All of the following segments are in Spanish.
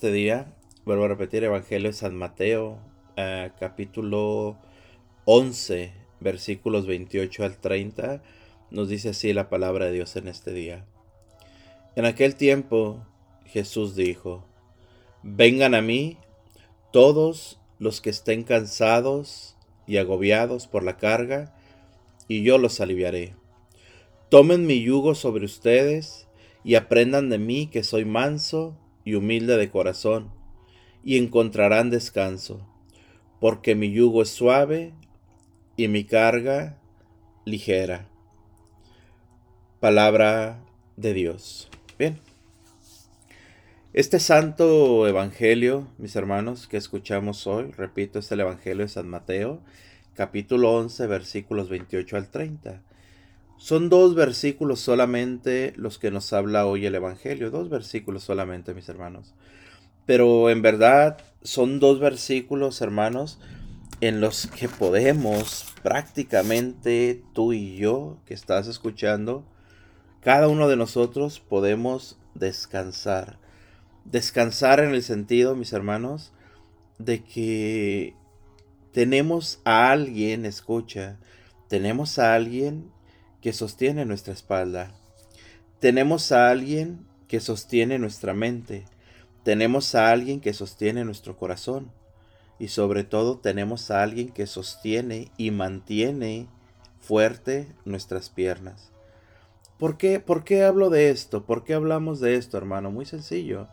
Este día, vuelvo a repetir, Evangelio de San Mateo, eh, capítulo 11, versículos 28 al 30, nos dice así la palabra de Dios en este día. En aquel tiempo Jesús dijo, vengan a mí todos los que estén cansados y agobiados por la carga, y yo los aliviaré. Tomen mi yugo sobre ustedes y aprendan de mí que soy manso y humilde de corazón, y encontrarán descanso, porque mi yugo es suave y mi carga ligera. Palabra de Dios. Bien. Este santo evangelio, mis hermanos, que escuchamos hoy, repito, es el evangelio de San Mateo, capítulo 11, versículos 28 al 30. Son dos versículos solamente los que nos habla hoy el Evangelio, dos versículos solamente, mis hermanos. Pero en verdad son dos versículos, hermanos, en los que podemos prácticamente tú y yo que estás escuchando, cada uno de nosotros podemos descansar. Descansar en el sentido, mis hermanos, de que tenemos a alguien, escucha, tenemos a alguien que sostiene nuestra espalda. Tenemos a alguien que sostiene nuestra mente. Tenemos a alguien que sostiene nuestro corazón. Y sobre todo tenemos a alguien que sostiene y mantiene fuerte nuestras piernas. ¿Por qué? ¿Por qué hablo de esto? ¿Por qué hablamos de esto, hermano? Muy sencillo.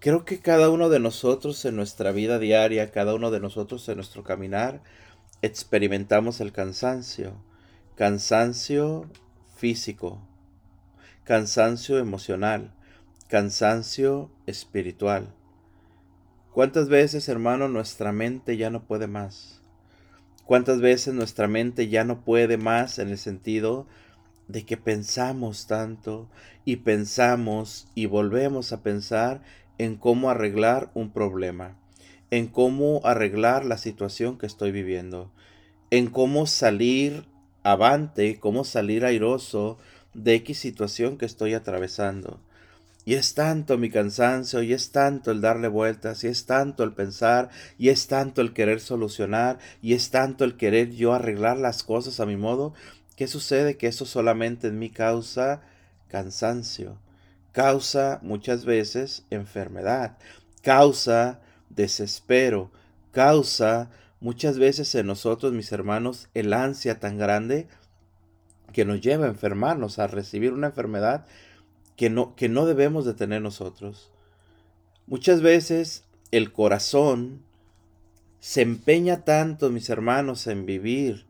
Creo que cada uno de nosotros en nuestra vida diaria, cada uno de nosotros en nuestro caminar, experimentamos el cansancio cansancio físico, cansancio emocional, cansancio espiritual. ¿Cuántas veces, hermano, nuestra mente ya no puede más? ¿Cuántas veces nuestra mente ya no puede más en el sentido de que pensamos tanto y pensamos y volvemos a pensar en cómo arreglar un problema, en cómo arreglar la situación que estoy viviendo, en cómo salir avante, cómo salir airoso de X situación que estoy atravesando. Y es tanto mi cansancio, y es tanto el darle vueltas, y es tanto el pensar, y es tanto el querer solucionar, y es tanto el querer yo arreglar las cosas a mi modo, ¿qué sucede? Que eso solamente en mí causa cansancio, causa muchas veces enfermedad, causa desespero, causa muchas veces en nosotros, mis hermanos, el ansia tan grande que nos lleva a enfermarnos, a recibir una enfermedad que no, que no debemos de tener nosotros. Muchas veces el corazón se empeña tanto, mis hermanos, en vivir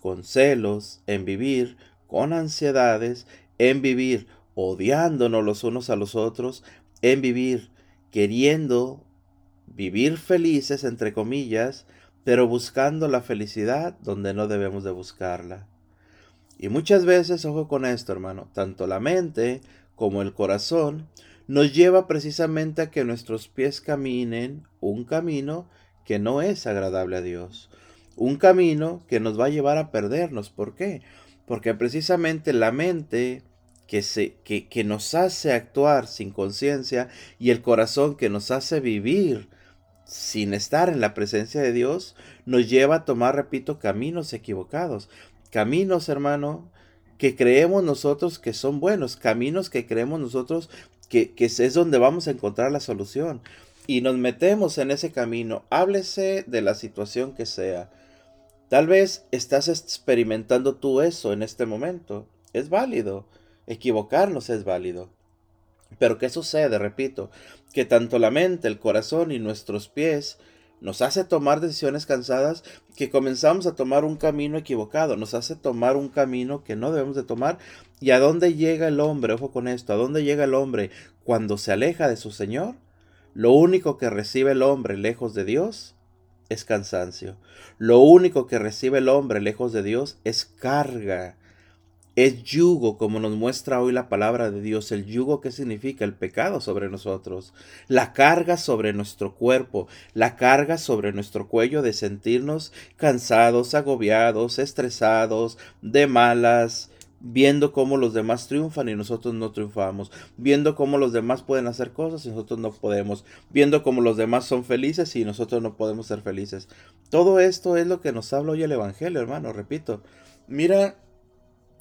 con celos, en vivir con ansiedades, en vivir odiándonos los unos a los otros, en vivir queriendo vivir felices, entre comillas, pero buscando la felicidad donde no debemos de buscarla. Y muchas veces, ojo con esto, hermano, tanto la mente como el corazón nos lleva precisamente a que nuestros pies caminen un camino que no es agradable a Dios. Un camino que nos va a llevar a perdernos. ¿Por qué? Porque precisamente la mente que, se, que, que nos hace actuar sin conciencia y el corazón que nos hace vivir sin estar en la presencia de Dios, nos lleva a tomar, repito, caminos equivocados. Caminos, hermano, que creemos nosotros que son buenos, caminos que creemos nosotros que, que es donde vamos a encontrar la solución. Y nos metemos en ese camino. Háblese de la situación que sea. Tal vez estás experimentando tú eso en este momento. Es válido. Equivocarnos es válido. Pero ¿qué sucede? Repito, que tanto la mente, el corazón y nuestros pies nos hace tomar decisiones cansadas que comenzamos a tomar un camino equivocado, nos hace tomar un camino que no debemos de tomar. ¿Y a dónde llega el hombre? Ojo con esto, ¿a dónde llega el hombre cuando se aleja de su Señor? Lo único que recibe el hombre lejos de Dios es cansancio. Lo único que recibe el hombre lejos de Dios es carga es yugo, como nos muestra hoy la palabra de Dios, el yugo que significa el pecado sobre nosotros, la carga sobre nuestro cuerpo, la carga sobre nuestro cuello de sentirnos cansados, agobiados, estresados, de malas, viendo cómo los demás triunfan y nosotros no triunfamos, viendo cómo los demás pueden hacer cosas y nosotros no podemos, viendo cómo los demás son felices y nosotros no podemos ser felices. Todo esto es lo que nos habla hoy el Evangelio, hermano, repito. Mira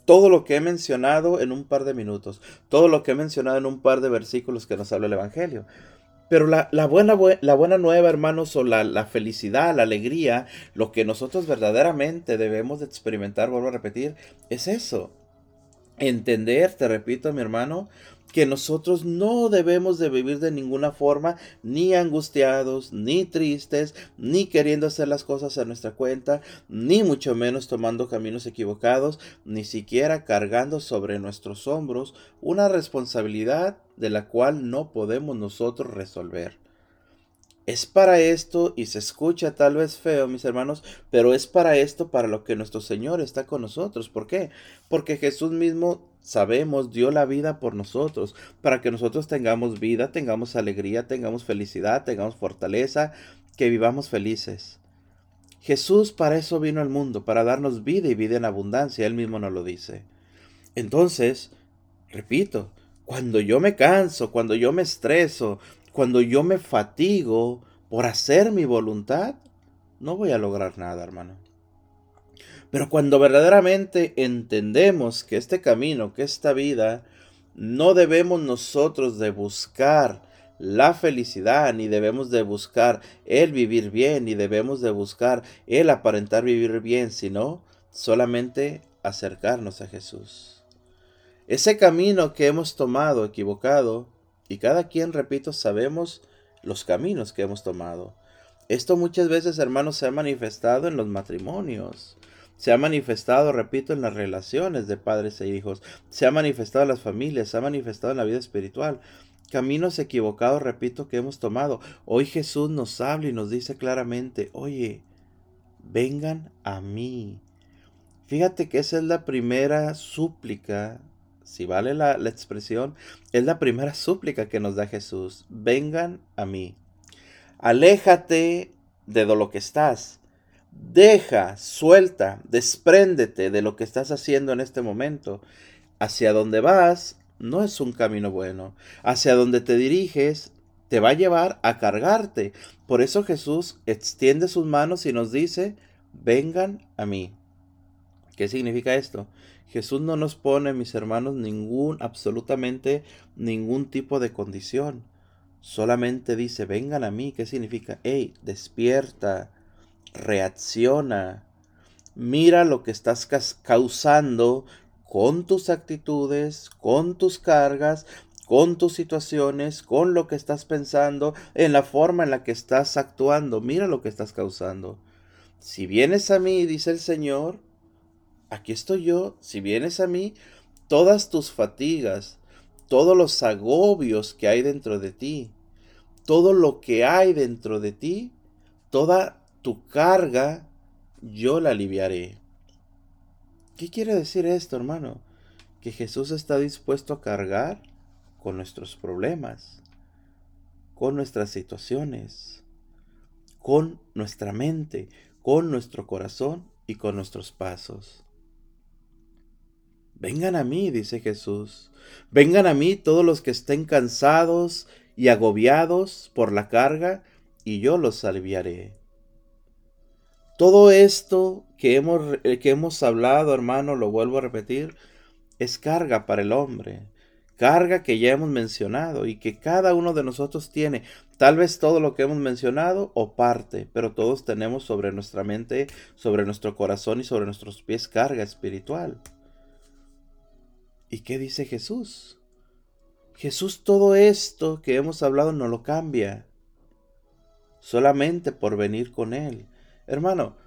todo lo que he mencionado en un par de minutos, todo lo que he mencionado en un par de versículos que nos habla el Evangelio. Pero la, buena, la buena nueva, hermanos, o la, la, felicidad, la alegría, lo que nosotros verdaderamente debemos de experimentar, vuelvo a repetir, es eso. Entender, te repito, mi hermano, que nosotros no debemos de vivir de ninguna forma ni angustiados, ni tristes, ni queriendo hacer las cosas a nuestra cuenta, ni mucho menos tomando caminos equivocados, ni siquiera cargando sobre nuestros hombros una responsabilidad de la cual no podemos nosotros resolver. Es para esto, y se escucha tal vez feo, mis hermanos, pero es para esto para lo que nuestro Señor está con nosotros. ¿Por qué? Porque Jesús mismo, sabemos, dio la vida por nosotros, para que nosotros tengamos vida, tengamos alegría, tengamos felicidad, tengamos fortaleza, que vivamos felices. Jesús para eso vino al mundo, para darnos vida y vida en abundancia, Él mismo nos lo dice. Entonces, repito, cuando yo me canso, cuando yo me estreso, cuando yo me fatigo por hacer mi voluntad, no voy a lograr nada, hermano. Pero cuando verdaderamente entendemos que este camino, que esta vida, no debemos nosotros de buscar la felicidad, ni debemos de buscar el vivir bien, ni debemos de buscar el aparentar vivir bien, sino solamente acercarnos a Jesús. Ese camino que hemos tomado equivocado, y cada quien, repito, sabemos los caminos que hemos tomado. Esto muchas veces, hermanos, se ha manifestado en los matrimonios. Se ha manifestado, repito, en las relaciones de padres e hijos. Se ha manifestado en las familias, se ha manifestado en la vida espiritual. Caminos equivocados, repito, que hemos tomado. Hoy Jesús nos habla y nos dice claramente, oye, vengan a mí. Fíjate que esa es la primera súplica si vale la, expresión, es la primera súplica que nos da Jesús. Vengan a mí. Aléjate de lo que estás. Deja, suelta, despréndete de lo que estás haciendo en este momento. Hacia donde vas no es un camino bueno. Hacia donde te diriges te va a llevar a cargarte. Por eso Jesús extiende sus manos y nos dice, vengan a mí. ¿Qué significa esto? Jesús no nos pone, mis hermanos, ningún, absolutamente ningún tipo de condición. Solamente dice, vengan a mí. ¿Qué significa? Hey, despierta, reacciona. Mira lo que estás causando con tus actitudes, con tus cargas, con tus situaciones, con lo que estás pensando, en la forma en la que estás actuando. Mira lo que estás causando. Si vienes a mí, dice el Señor, aquí estoy yo, si vienes a mí, todas tus fatigas, todos los agobios que hay dentro de ti, todo lo que hay dentro de ti, toda tu carga, yo la aliviaré. ¿Qué quiere decir esto, hermano? Que Jesús está dispuesto a cargar con nuestros problemas, con nuestras situaciones, con nuestra mente, con nuestro corazón y con nuestros pasos. Vengan a mí, dice Jesús. Vengan a mí todos los que estén cansados y agobiados por la carga, y yo los aliviaré. Todo esto que hemos, eh, que hemos hablado, hermano, lo vuelvo a repetir, es carga para el hombre. Carga que ya hemos mencionado y que cada uno de nosotros tiene. Tal vez todo lo que hemos mencionado o parte, pero todos tenemos sobre nuestra mente, sobre nuestro corazón y sobre nuestros pies carga espiritual. ¿Y qué dice Jesús? Jesús todo esto que hemos hablado no lo cambia. Solamente por venir con Él. Hermano,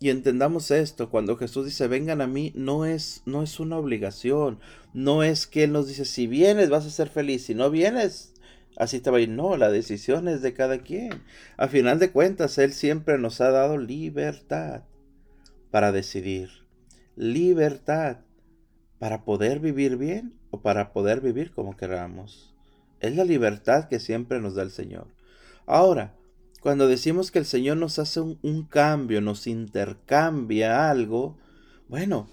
y entendamos esto, cuando Jesús dice vengan a mí, no es, no es una obligación, no es que Él nos dice si vienes vas a ser feliz, si no vienes, así te va a ir. No, la decisión es de cada quien. A final de cuentas, Él siempre nos ha dado libertad para decidir. Libertad para poder vivir bien o para poder vivir como queramos. Es la libertad que siempre nos da el Señor. Ahora, cuando decimos que el Señor nos hace un, cambio, nos intercambia algo, bueno,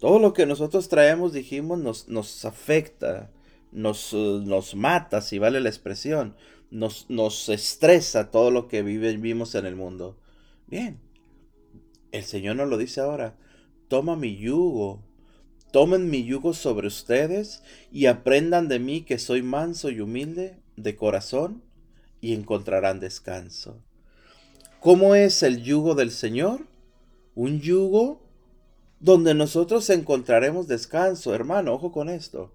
Todo lo que nosotros traemos, dijimos, nos, nos afecta, nos, eh, nos mata, si vale la expresión, nos, nos estresa todo lo que vivimos en el mundo. Bien, el Señor nos lo dice ahora, toma mi yugo, tomen mi yugo sobre ustedes y aprendan de mí que soy manso y humilde de corazón y encontrarán descanso. ¿Cómo es el yugo del Señor? Un yugo donde nosotros encontraremos descanso, hermano, ojo con esto.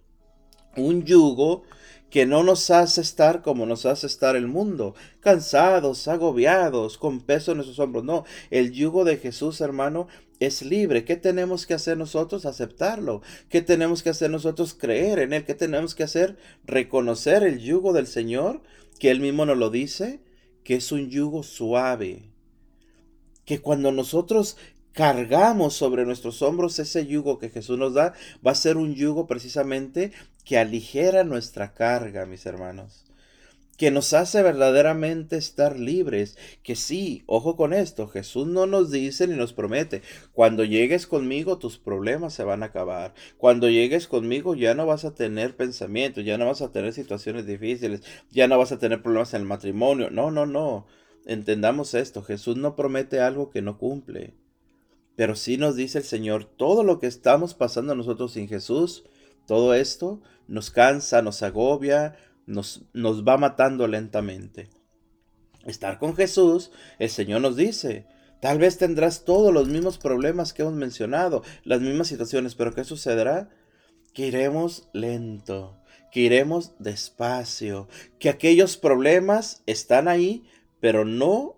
Un yugo que no nos hace estar como nos hace estar el mundo, cansados, agobiados, con peso en nuestros hombros. No, el yugo de Jesús, hermano, es libre. ¿Qué tenemos que hacer nosotros? Aceptarlo. ¿Qué tenemos que hacer nosotros? Creer en Él. ¿Qué tenemos que hacer? Reconocer el yugo del Señor, que Él mismo nos lo dice, que es un yugo suave. Que cuando nosotros cargamos sobre nuestros hombros ese yugo que Jesús nos da, va a ser un yugo precisamente que aligera nuestra carga, mis hermanos. Que nos hace verdaderamente estar libres. Que sí, ojo con esto, Jesús no nos dice ni nos promete, cuando llegues conmigo tus problemas se van a acabar. Cuando llegues conmigo ya no vas a tener pensamientos, ya no vas a tener situaciones difíciles, ya no vas a tener problemas en el matrimonio. No, no, no. Entendamos esto, Jesús no promete algo que no cumple. Pero sí nos dice el Señor, todo lo que estamos pasando nosotros sin Jesús, todo esto nos cansa, nos agobia, nos, nos va matando lentamente. Estar con Jesús, el Señor nos dice, tal vez tendrás todos los mismos problemas que hemos mencionado, las mismas situaciones, pero ¿qué sucederá? Que iremos lento, que iremos despacio, que aquellos problemas están ahí, pero no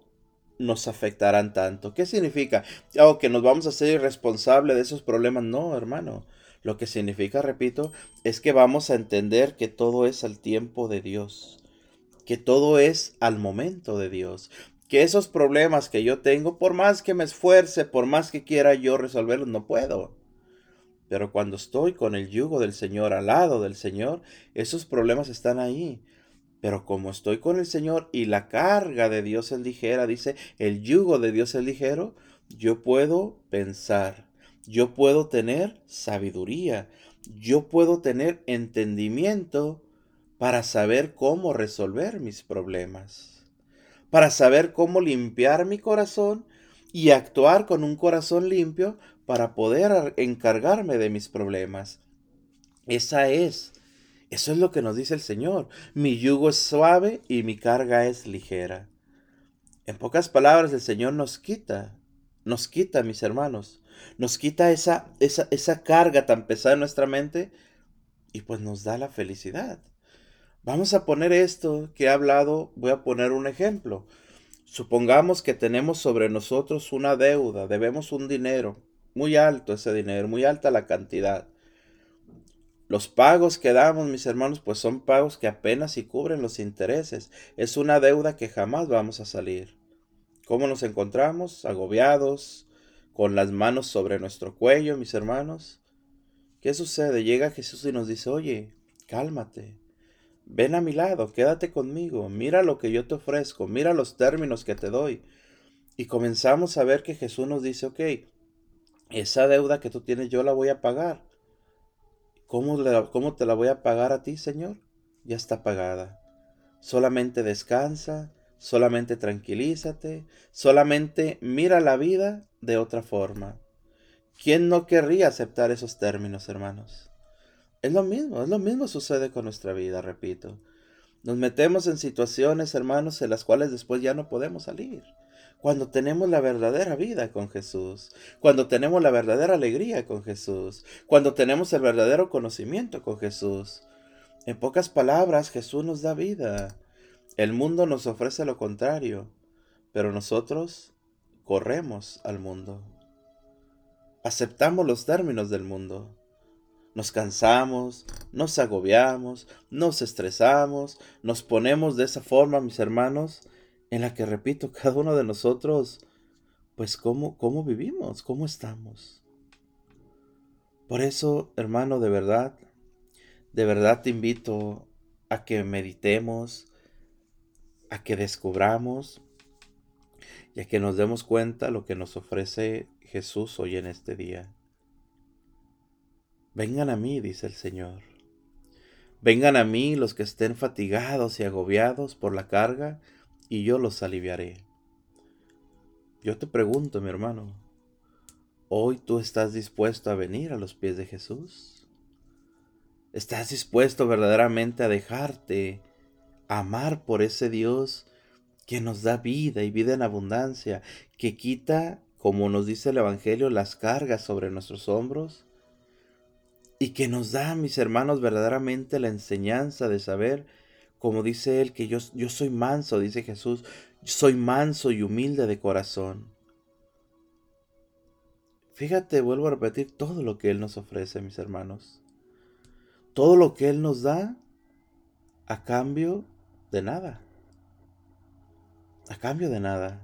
nos afectarán tanto. ¿Qué significa? Oh, que nos vamos a ser irresponsables de esos problemas. No, hermano. Lo que significa, repito, es que vamos a entender que todo es al tiempo de Dios, que todo es al momento de Dios, que esos problemas que yo tengo, por más que me esfuerce, por más que quiera yo resolverlos, no puedo. Pero cuando estoy con el yugo del Señor, al lado del Señor, esos problemas están ahí. Pero como estoy con el Señor y la carga de Dios es ligera, dice, el yugo de Dios es ligero, yo puedo pensar, yo puedo tener sabiduría, yo puedo tener entendimiento para saber cómo resolver mis problemas, para saber cómo limpiar mi corazón y actuar con un corazón limpio para poder encargarme de mis problemas. Esa es, eso es lo que nos dice el Señor. Mi yugo es suave y mi carga es ligera. En pocas palabras, el Señor nos quita, nos quita, mis hermanos, nos quita esa, esa, esa carga tan pesada en nuestra mente y pues nos da la felicidad. Vamos a poner esto que he hablado, voy a poner un ejemplo. Supongamos que tenemos sobre nosotros una deuda, debemos un dinero, muy alto ese dinero, muy alta la cantidad. Los pagos que damos, mis hermanos, pues son pagos que apenas si cubren los intereses. Es una deuda que jamás vamos a salir. ¿Cómo nos encontramos? Agobiados, con las manos sobre nuestro cuello, mis hermanos. ¿Qué sucede? Llega Jesús y nos dice, oye, cálmate, ven a mi lado, quédate conmigo, mira lo que yo te ofrezco, mira los términos que te doy. Y comenzamos a ver que Jesús nos dice, ok, esa deuda que tú tienes yo la voy a pagar. ¿Cómo, ¿Cómo te la voy a pagar a ti, Señor? Ya está pagada. Solamente descansa, solamente tranquilízate, solamente mira la vida de otra forma. ¿Quién no querría aceptar esos términos, hermanos? Es lo mismo, es lo mismo sucede con nuestra vida, repito. Nos metemos en situaciones, hermanos, en las cuales después ya no podemos salir. Cuando tenemos la verdadera vida con Jesús, cuando tenemos la verdadera alegría con Jesús, cuando tenemos el verdadero conocimiento con Jesús. En pocas palabras, Jesús nos da vida. El mundo nos ofrece lo contrario, pero nosotros corremos al mundo. Aceptamos los términos del mundo. Nos cansamos, nos agobiamos, nos estresamos, nos ponemos de esa forma, mis hermanos, en la que, repito, cada uno de nosotros, pues cómo, cómo vivimos, cómo estamos. Por eso, hermano, de verdad, de verdad te invito a que meditemos, a que descubramos y a que nos demos cuenta lo que nos ofrece Jesús hoy en este día. Vengan a mí, dice el Señor. Vengan a mí los que estén fatigados y agobiados por la carga, y yo los aliviaré. Yo te pregunto, mi hermano, ¿hoy tú estás dispuesto a venir a los pies de Jesús? ¿Estás dispuesto verdaderamente a dejarte amar por ese Dios que nos da vida y vida en abundancia, que quita, como nos dice el Evangelio, las cargas sobre nuestros hombros? y que nos da, mis hermanos, verdaderamente la enseñanza de saber, como dice él, que yo, soy manso, dice Jesús, soy manso y humilde de corazón. Fíjate, vuelvo a repetir todo lo que Él nos ofrece, mis hermanos. Todo lo que Él nos da a cambio de nada. A cambio de nada.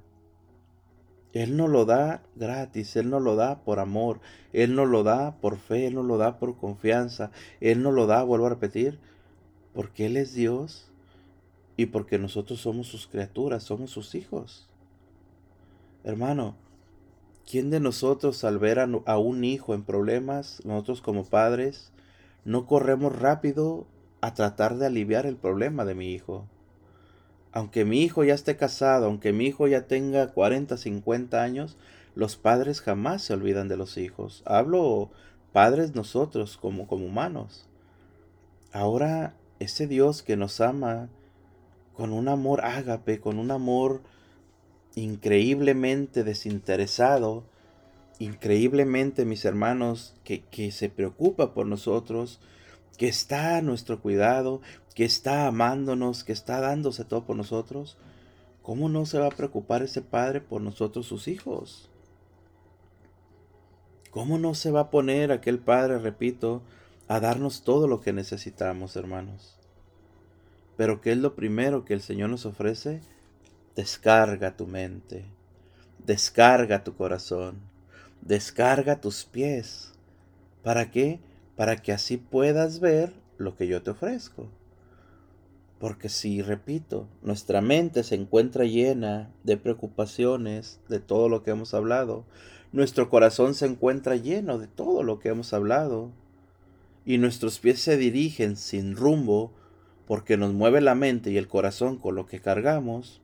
Él no lo da gratis, Él no lo da por amor, Él no lo da por fe, Él no lo da por confianza, Él no lo da, vuelvo a repetir, porque Él es Dios y porque nosotros somos sus criaturas, somos sus hijos. Hermano, ¿quién de nosotros al ver a, un hijo en problemas, nosotros como padres, no corremos rápido a tratar de aliviar el problema de mi hijo? Aunque mi hijo ya esté casado, aunque mi hijo ya tenga 40, 50 años, los padres jamás se olvidan de los hijos. Hablo padres nosotros como, como humanos. Ahora ese Dios que nos ama con un amor ágape, con un amor increíblemente desinteresado, increíblemente, mis hermanos, que, que se preocupa por nosotros, que está a nuestro cuidado, que está amándonos, que está dándose todo por nosotros, ¿cómo no se va a preocupar ese Padre por nosotros sus hijos? ¿Cómo no se va a poner aquel Padre, repito, a darnos todo lo que necesitamos, hermanos? Pero ¿qué es lo primero que el Señor nos ofrece? Descarga tu mente, descarga tu corazón, descarga tus pies. ¿Para qué? Para que así puedas ver lo que yo te ofrezco. Porque si, repito, nuestra mente se encuentra llena de preocupaciones, de todo lo que hemos hablado, nuestro corazón se encuentra lleno de todo lo que hemos hablado, y nuestros pies se dirigen sin rumbo porque nos mueve la mente y el corazón con lo que cargamos,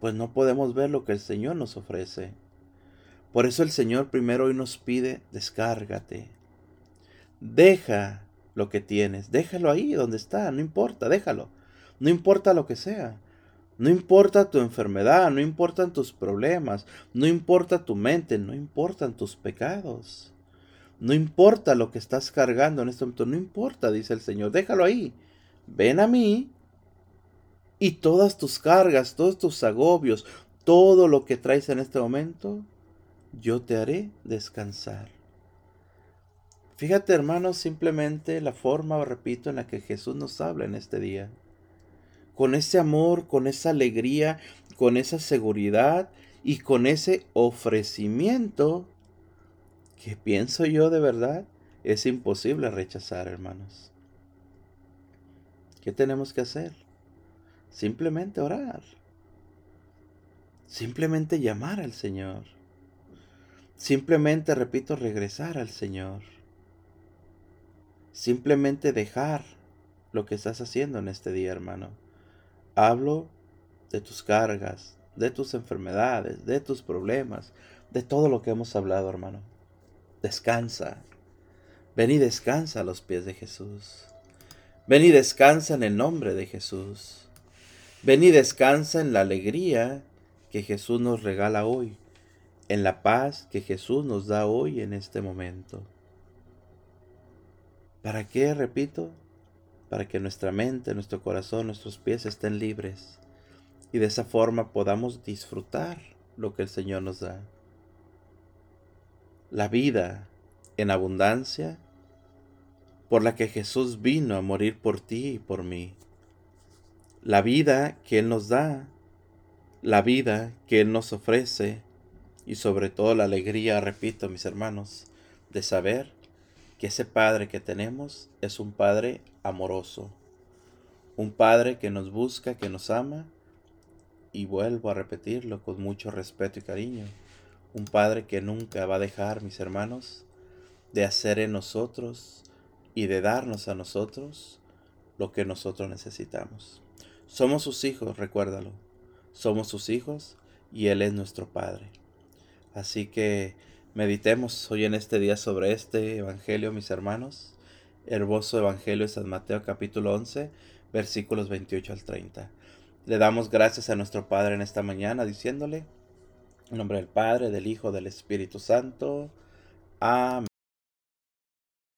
pues no podemos ver lo que el Señor nos ofrece. Por eso el Señor primero hoy nos pide, descárgate, Deja lo que tienes, déjalo ahí donde está, no importa, déjalo. No importa lo que sea. No importa tu enfermedad, no importan tus problemas, no importa tu mente, no importan tus pecados. No importa lo que estás cargando en este momento, no importa, dice el Señor, déjalo ahí. Ven a mí y todas tus cargas, todos tus agobios, todo lo que traes en este momento, yo te haré descansar. Fíjate hermanos simplemente la forma, repito, en la que Jesús nos habla en este día. Con ese amor, con esa alegría, con esa seguridad y con ese ofrecimiento que pienso yo de verdad es imposible rechazar, hermanos. ¿Qué tenemos que hacer? Simplemente orar. Simplemente llamar al Señor. Simplemente, repito, regresar al Señor. Simplemente dejar lo que estás haciendo en este día, hermano. Hablo de tus cargas, de tus enfermedades, de tus problemas, de todo lo que hemos hablado, hermano. Descansa. Ven y descansa a los pies de Jesús. Ven y descansa en el nombre de Jesús. Ven y descansa en la alegría que Jesús nos regala hoy, en la paz que Jesús nos da hoy en este momento. ¿Para qué? Repito, para que nuestra mente, nuestro corazón, nuestros pies estén libres y de esa forma podamos disfrutar lo que el Señor nos da. La vida en abundancia por la que Jesús vino a morir por ti y por mí. La vida que Él nos da, la vida que Él nos ofrece y sobre todo la alegría, repito mis hermanos, de saber que ese Padre que tenemos es un Padre amoroso, un Padre que nos busca, que nos ama, y vuelvo a repetirlo con mucho respeto y cariño, un Padre que nunca va a dejar, mis hermanos, de hacer en nosotros y de darnos a nosotros lo que nosotros necesitamos. Somos sus hijos, recuérdalo. Somos sus hijos y Él es nuestro Padre. Así que meditemos hoy en este día sobre este Evangelio, mis hermanos. Hermoso Evangelio de San Mateo capítulo 11, versículos 28 al 30. Le damos gracias a nuestro Padre en esta mañana diciéndole, en nombre del Padre, del Hijo, del Espíritu Santo. Amén.